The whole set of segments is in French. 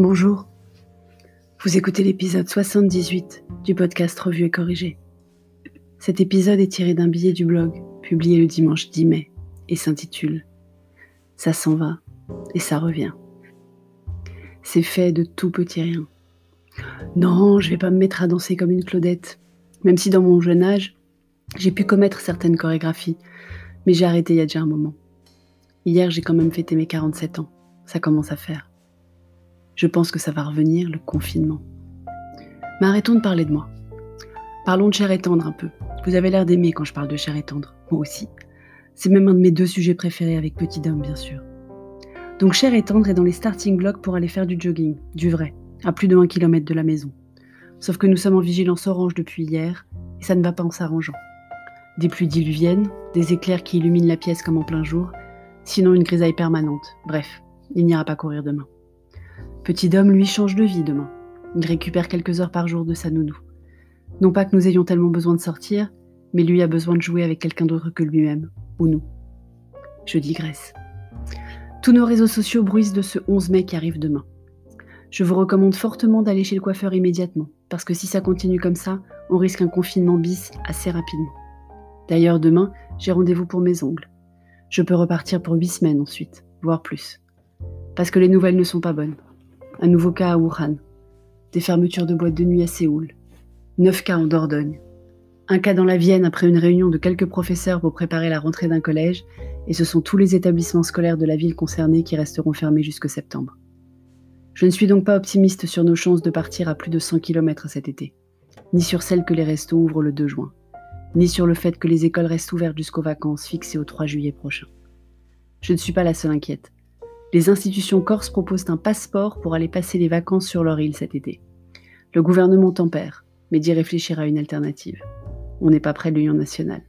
Bonjour. Vous écoutez l'épisode 78 du podcast Revue et Corrigé. Cet épisode est tiré d'un billet du blog publié le dimanche 10 mai et s'intitule Ça s'en va et ça revient. C'est fait de tout petit rien. Non, je vais pas me mettre à danser comme une Claudette, même si dans mon jeune âge, j'ai pu commettre certaines chorégraphies, mais j'ai arrêté il y a déjà un moment. Hier, j'ai quand même fêté mes 47 ans. Ça commence à faire. Je pense que ça va revenir, le confinement. Mais arrêtons de parler de moi. Parlons de chair et tendre un peu. Vous avez l'air d'aimer quand je parle de chair et tendre. Moi aussi. C'est même un de mes deux sujets préférés avec Petit Dame, bien sûr. Donc chair et tendre est dans les starting blocks pour aller faire du jogging, du vrai, à plus de 1 km de la maison. Sauf que nous sommes en vigilance orange depuis hier, et ça ne va pas en s'arrangeant. Des pluies diluviennes, des éclairs qui illuminent la pièce comme en plein jour, sinon une grisaille permanente. Bref, il n'ira pas courir demain. Petit Dom, lui, change de vie demain. Il récupère quelques heures par jour de sa nounou. Non pas que nous ayons tellement besoin de sortir, mais lui a besoin de jouer avec quelqu'un d'autre que lui-même, ou nous. Je digresse. Tous nos réseaux sociaux bruissent de ce 11 mai qui arrive demain. Je vous recommande fortement d'aller chez le coiffeur immédiatement, parce que si ça continue comme ça, on risque un confinement bis assez rapidement. D'ailleurs, demain, j'ai rendez-vous pour mes ongles. Je peux repartir pour 8 semaines ensuite, voire plus. Parce que les nouvelles ne sont pas bonnes. Un nouveau cas à Wuhan. Des fermetures de boîtes de nuit à Séoul. 9 cas en Dordogne. Un cas dans la Vienne après une réunion de quelques professeurs pour préparer la rentrée d'un collège, et ce sont tous les établissements scolaires de la ville concernée qui resteront fermés jusqu'au septembre. Je ne suis donc pas optimiste sur nos chances de partir à plus de 100 km cet été, ni sur celle que les restos ouvrent le 2 juin, ni sur le fait que les écoles restent ouvertes jusqu'aux vacances fixées au 3 juillet prochain. Je ne suis pas la seule inquiète. Les institutions corses proposent un passeport pour aller passer les vacances sur leur île cet été. Le gouvernement tempère, mais d'y réfléchir à une alternative. On n'est pas près de l'Union nationale.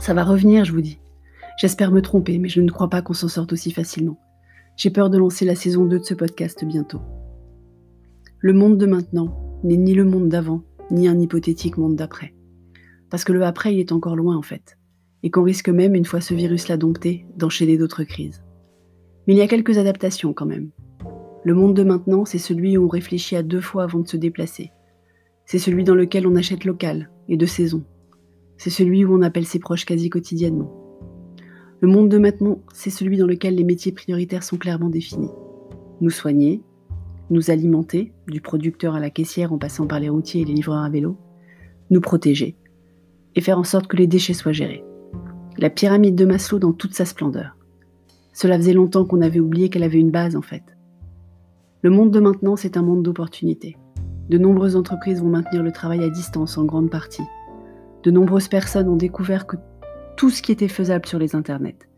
Ça va revenir, je vous dis. J'espère me tromper, mais je ne crois pas qu'on s'en sorte aussi facilement. J'ai peur de lancer la saison 2 de ce podcast bientôt. Le monde de maintenant n'est ni le monde d'avant, ni un hypothétique monde d'après. Parce que le après, il est encore loin en fait. Et qu'on risque même, une fois ce virus l'a dompté, d'enchaîner d'autres crises. Mais il y a quelques adaptations quand même. Le monde de maintenant, c'est celui où on réfléchit à deux fois avant de se déplacer. C'est celui dans lequel on achète local et de saison. C'est celui où on appelle ses proches quasi quotidiennement. Le monde de maintenant, c'est celui dans lequel les métiers prioritaires sont clairement définis. Nous soigner, nous alimenter, du producteur à la caissière en passant par les routiers et les livreurs à vélo, nous protéger, et faire en sorte que les déchets soient gérés. La pyramide de Maslow dans toute sa splendeur. Cela faisait longtemps qu'on avait oublié qu'elle avait une base en fait. Le monde de maintenant, c'est un monde d'opportunités. De nombreuses entreprises vont maintenir le travail à distance en grande partie. De nombreuses personnes ont découvert que tout ce qui était faisable sur les internets,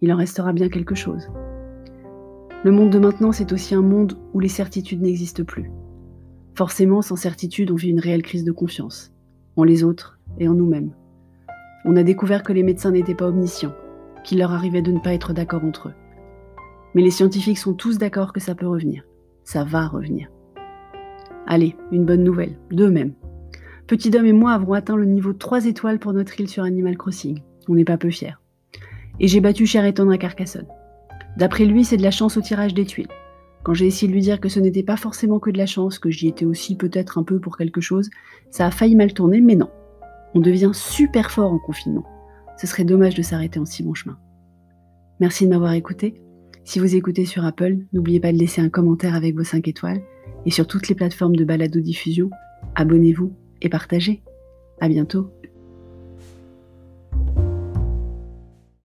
il en restera bien quelque chose. Le monde de maintenant, c'est aussi un monde où les certitudes n'existent plus. Forcément, sans certitude, on vit une réelle crise de confiance, en les autres et en nous-mêmes. On a découvert que les médecins n'étaient pas omniscients, qu'il leur arrivait de ne pas être d'accord entre eux. Mais les scientifiques sont tous d'accord que ça peut revenir. Ça va revenir. Allez, une bonne nouvelle, deux même. Petit Dom et moi avons atteint le niveau 3 étoiles pour notre île sur Animal Crossing. On n'est pas peu fiers. Et j'ai battu Cher à Carcassonne. D'après lui, c'est de la chance au tirage des tuiles. Quand j'ai essayé de lui dire que ce n'était pas forcément que de la chance, que j'y étais aussi peut-être un peu pour quelque chose, ça a failli mal tourner, mais non. On devient super fort en confinement. Ce serait dommage de s'arrêter en si bon chemin. Merci de m'avoir écouté. Si vous écoutez sur Apple, n'oubliez pas de laisser un commentaire avec vos 5 étoiles. Et sur toutes les plateformes de balado-diffusion, abonnez-vous et partagez. À bientôt.